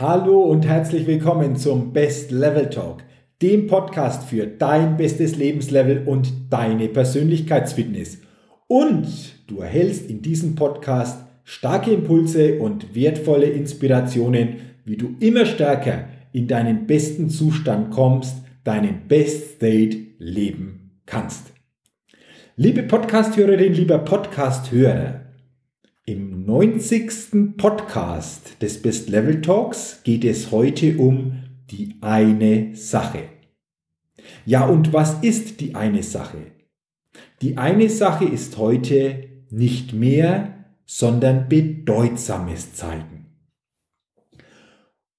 Hallo und herzlich willkommen zum Best Level Talk, dem Podcast für dein bestes Lebenslevel und deine Persönlichkeitsfitness. Und du erhältst in diesem Podcast starke Impulse und wertvolle Inspirationen, wie du immer stärker in deinen besten Zustand kommst, deinen Best State leben kannst. Liebe Podcasthörerin, lieber Podcasthörer, im 90. Podcast des Best Level Talks geht es heute um die eine Sache. Ja, und was ist die eine Sache? Die eine Sache ist heute nicht mehr, sondern Bedeutsames zeigen.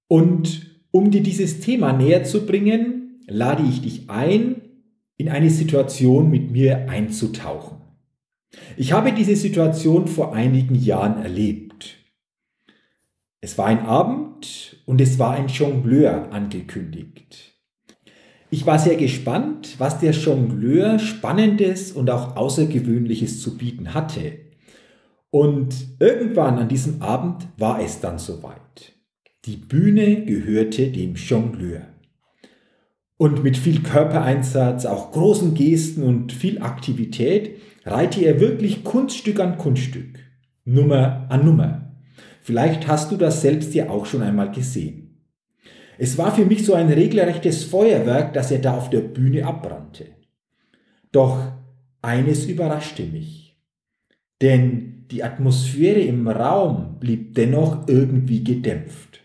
Und um dir dieses Thema näher zu bringen, lade ich dich ein, in eine Situation mit mir einzutauchen. Ich habe diese Situation vor einigen Jahren erlebt. Es war ein Abend und es war ein Jongleur angekündigt. Ich war sehr gespannt, was der Jongleur Spannendes und auch Außergewöhnliches zu bieten hatte. Und irgendwann an diesem Abend war es dann soweit. Die Bühne gehörte dem Jongleur. Und mit viel Körpereinsatz, auch großen Gesten und viel Aktivität reihte er wirklich Kunststück an Kunststück, Nummer an Nummer. Vielleicht hast du das selbst ja auch schon einmal gesehen. Es war für mich so ein regelrechtes Feuerwerk, das er da auf der Bühne abbrannte. Doch eines überraschte mich. Denn die Atmosphäre im Raum blieb dennoch irgendwie gedämpft.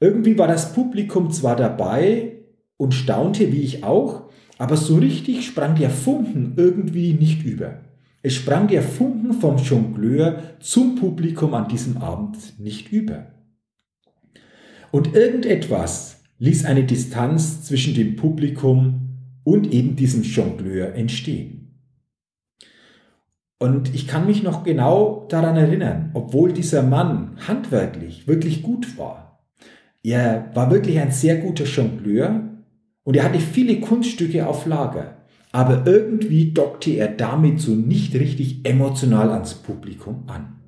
Irgendwie war das Publikum zwar dabei und staunte wie ich auch, aber so richtig sprang der Funken irgendwie nicht über. Es sprang der Funken vom Jongleur zum Publikum an diesem Abend nicht über. Und irgendetwas ließ eine Distanz zwischen dem Publikum und eben diesem Jongleur entstehen. Und ich kann mich noch genau daran erinnern, obwohl dieser Mann handwerklich wirklich gut war. Er war wirklich ein sehr guter Jongleur und er hatte viele Kunststücke auf Lager. Aber irgendwie dockte er damit so nicht richtig emotional ans Publikum an.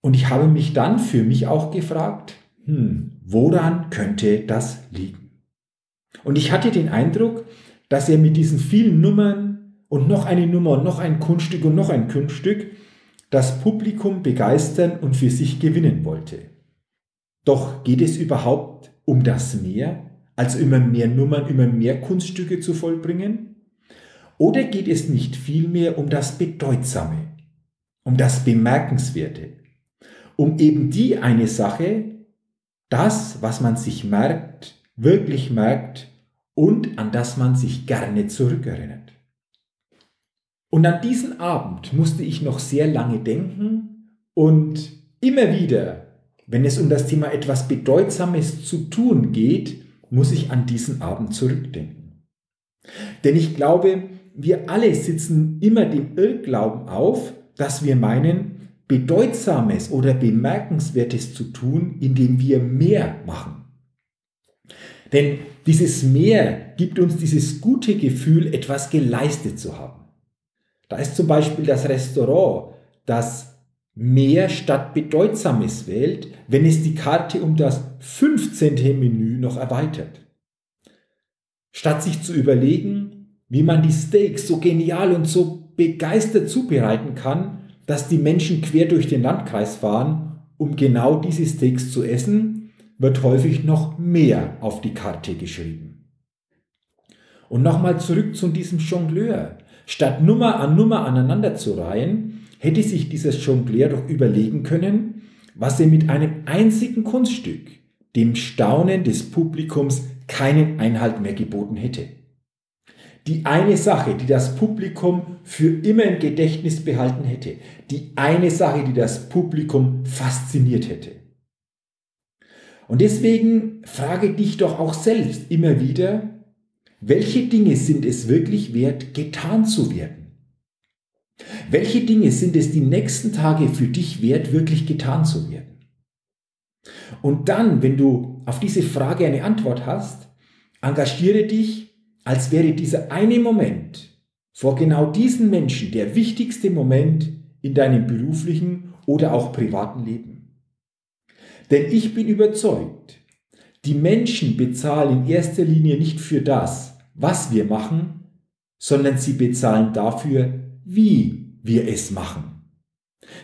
Und ich habe mich dann für mich auch gefragt, hm, woran könnte das liegen? Und ich hatte den Eindruck, dass er mit diesen vielen Nummern und noch eine Nummer und noch ein Kunststück und noch ein Kunststück das Publikum begeistern und für sich gewinnen wollte. Doch geht es überhaupt um das mehr? Also immer mehr Nummern, immer mehr Kunststücke zu vollbringen? Oder geht es nicht vielmehr um das Bedeutsame, um das Bemerkenswerte, um eben die eine Sache, das, was man sich merkt, wirklich merkt und an das man sich gerne zurückerinnert? Und an diesen Abend musste ich noch sehr lange denken und immer wieder, wenn es um das Thema etwas Bedeutsames zu tun geht, muss ich an diesen Abend zurückdenken. Denn ich glaube, wir alle sitzen immer dem Irrglauben auf, dass wir meinen, Bedeutsames oder Bemerkenswertes zu tun, indem wir mehr machen. Denn dieses Mehr gibt uns dieses gute Gefühl, etwas geleistet zu haben. Da ist zum Beispiel das Restaurant, das mehr statt Bedeutsames wählt, wenn es die Karte um das 15. Menü noch erweitert. Statt sich zu überlegen, wie man die Steaks so genial und so begeistert zubereiten kann, dass die Menschen quer durch den Landkreis fahren, um genau diese Steaks zu essen, wird häufig noch mehr auf die Karte geschrieben. Und nochmal zurück zu diesem Jongleur. Statt Nummer an Nummer aneinander zu reihen, hätte sich dieses Jongleur doch überlegen können, was er mit einem einzigen Kunststück dem Staunen des Publikums keinen Einhalt mehr geboten hätte. Die eine Sache, die das Publikum für immer im Gedächtnis behalten hätte. Die eine Sache, die das Publikum fasziniert hätte. Und deswegen frage dich doch auch selbst immer wieder, welche Dinge sind es wirklich wert, getan zu werden? Welche Dinge sind es die nächsten Tage für dich wert, wirklich getan zu werden? Und dann, wenn du auf diese Frage eine Antwort hast, engagiere dich, als wäre dieser eine Moment vor genau diesen Menschen der wichtigste Moment in deinem beruflichen oder auch privaten Leben. Denn ich bin überzeugt, die Menschen bezahlen in erster Linie nicht für das, was wir machen, sondern sie bezahlen dafür, wie wir es machen.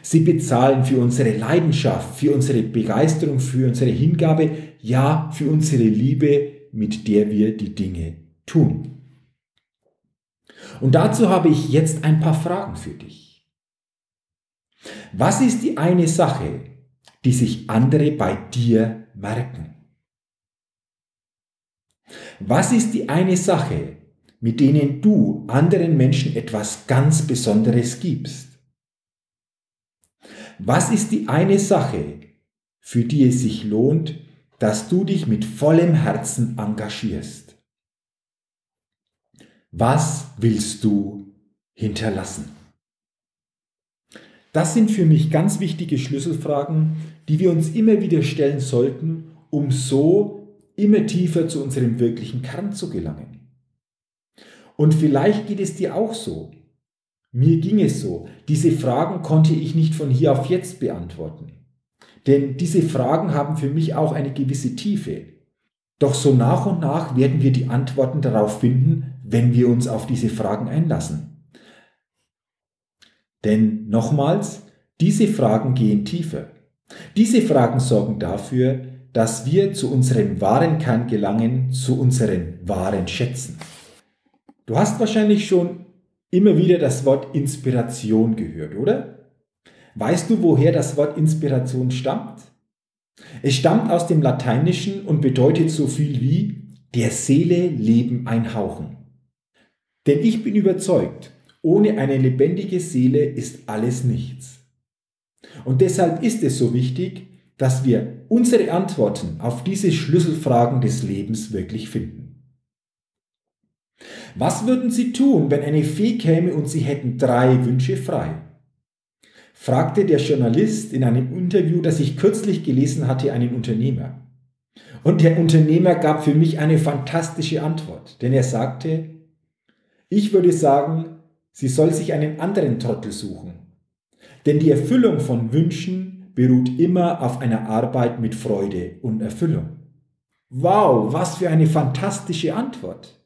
Sie bezahlen für unsere Leidenschaft, für unsere Begeisterung, für unsere Hingabe, ja, für unsere Liebe, mit der wir die Dinge tun. Und dazu habe ich jetzt ein paar Fragen für dich. Was ist die eine Sache, die sich andere bei dir merken? Was ist die eine Sache, mit denen du anderen Menschen etwas ganz Besonderes gibst? Was ist die eine Sache, für die es sich lohnt, dass du dich mit vollem Herzen engagierst? Was willst du hinterlassen? Das sind für mich ganz wichtige Schlüsselfragen, die wir uns immer wieder stellen sollten, um so immer tiefer zu unserem wirklichen Kern zu gelangen. Und vielleicht geht es dir auch so. Mir ging es so. Diese Fragen konnte ich nicht von hier auf jetzt beantworten. Denn diese Fragen haben für mich auch eine gewisse Tiefe. Doch so nach und nach werden wir die Antworten darauf finden, wenn wir uns auf diese Fragen einlassen. Denn nochmals, diese Fragen gehen tiefer. Diese Fragen sorgen dafür, dass wir zu unserem wahren Kern gelangen, zu unseren wahren Schätzen. Du hast wahrscheinlich schon immer wieder das Wort Inspiration gehört, oder? Weißt du, woher das Wort Inspiration stammt? Es stammt aus dem Lateinischen und bedeutet so viel wie der Seele Leben einhauchen. Denn ich bin überzeugt, ohne eine lebendige Seele ist alles nichts. Und deshalb ist es so wichtig, dass wir unsere Antworten auf diese Schlüsselfragen des Lebens wirklich finden. Was würden Sie tun, wenn eine Fee käme und Sie hätten drei Wünsche frei? fragte der Journalist in einem Interview, das ich kürzlich gelesen hatte, einen Unternehmer. Und der Unternehmer gab für mich eine fantastische Antwort, denn er sagte, ich würde sagen, sie soll sich einen anderen Trottel suchen. Denn die Erfüllung von Wünschen beruht immer auf einer Arbeit mit Freude und Erfüllung. Wow, was für eine fantastische Antwort.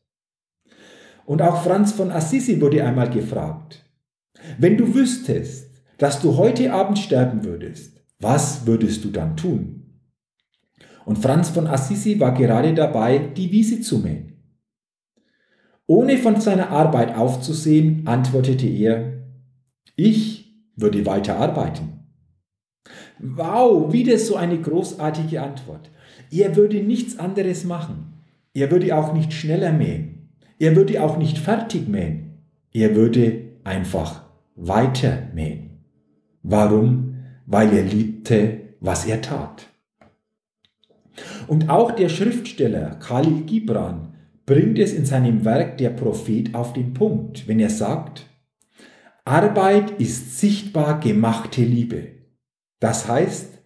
Und auch Franz von Assisi wurde einmal gefragt, wenn du wüsstest, dass du heute Abend sterben würdest, was würdest du dann tun? Und Franz von Assisi war gerade dabei, die Wiese zu mähen. Ohne von seiner Arbeit aufzusehen, antwortete er, ich würde weiter arbeiten. Wow, wieder so eine großartige Antwort. Er würde nichts anderes machen. Er würde auch nicht schneller mähen. Er würde auch nicht fertig mähen. Er würde einfach weiter mähen. Warum? Weil er liebte, was er tat. Und auch der Schriftsteller Khalil Gibran bringt es in seinem Werk Der Prophet auf den Punkt, wenn er sagt, Arbeit ist sichtbar gemachte Liebe. Das heißt,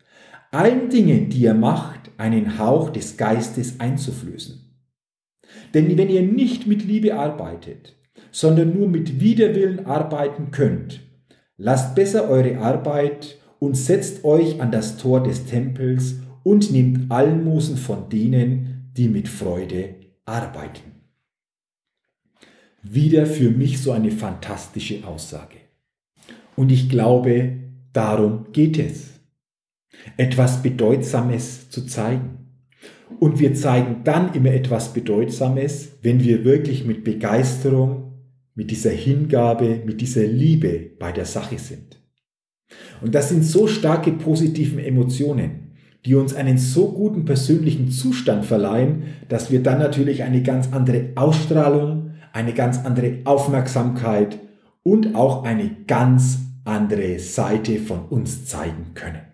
allen Dingen, die er macht, einen Hauch des Geistes einzuflößen. Denn wenn ihr nicht mit Liebe arbeitet, sondern nur mit Widerwillen arbeiten könnt, lasst besser eure Arbeit und setzt euch an das Tor des Tempels und nehmt Almosen von denen, die mit Freude arbeiten. Wieder für mich so eine fantastische Aussage. Und ich glaube, darum geht es. Etwas Bedeutsames zu zeigen. Und wir zeigen dann immer etwas Bedeutsames, wenn wir wirklich mit Begeisterung, mit dieser Hingabe, mit dieser Liebe bei der Sache sind. Und das sind so starke positive Emotionen, die uns einen so guten persönlichen Zustand verleihen, dass wir dann natürlich eine ganz andere Ausstrahlung, eine ganz andere Aufmerksamkeit und auch eine ganz andere Seite von uns zeigen können.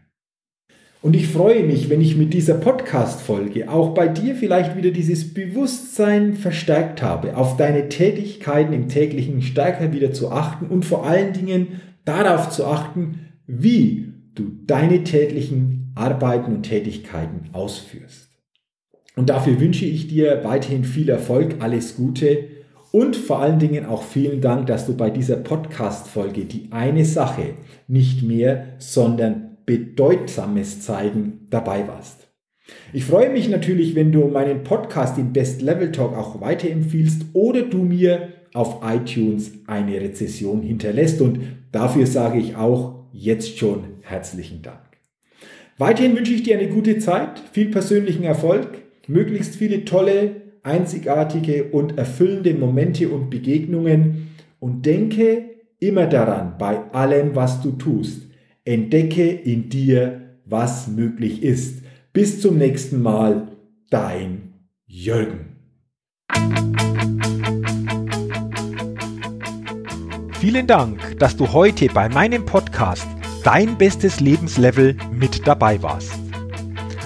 Und ich freue mich, wenn ich mit dieser Podcast-Folge auch bei dir vielleicht wieder dieses Bewusstsein verstärkt habe, auf deine Tätigkeiten im täglichen stärker wieder zu achten und vor allen Dingen darauf zu achten, wie du deine täglichen Arbeiten und Tätigkeiten ausführst. Und dafür wünsche ich dir weiterhin viel Erfolg, alles Gute und vor allen Dingen auch vielen Dank, dass du bei dieser Podcast-Folge die eine Sache nicht mehr, sondern Bedeutsames zeigen dabei warst. Ich freue mich natürlich, wenn du meinen Podcast im Best Level Talk auch weiterempfiehlst oder du mir auf iTunes eine Rezession hinterlässt und dafür sage ich auch jetzt schon herzlichen Dank. Weiterhin wünsche ich dir eine gute Zeit, viel persönlichen Erfolg, möglichst viele tolle, einzigartige und erfüllende Momente und Begegnungen und denke immer daran, bei allem, was du tust, Entdecke in dir, was möglich ist. Bis zum nächsten Mal, dein Jürgen. Vielen Dank, dass du heute bei meinem Podcast Dein bestes Lebenslevel mit dabei warst.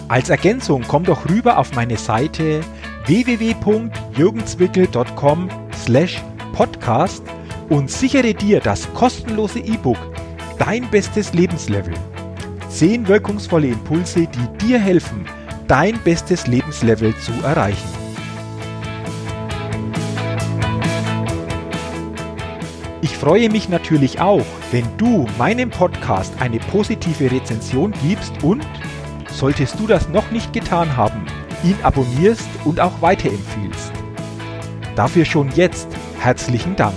Als Ergänzung komm doch rüber auf meine Seite www.jürgenzwickel.com slash podcast und sichere dir das kostenlose E-Book Dein bestes Lebenslevel. Zehn wirkungsvolle Impulse, die dir helfen, dein bestes Lebenslevel zu erreichen. Ich freue mich natürlich auch, wenn du meinem Podcast eine positive Rezension gibst und, solltest du das noch nicht getan haben, ihn abonnierst und auch weiterempfiehlst. Dafür schon jetzt herzlichen Dank.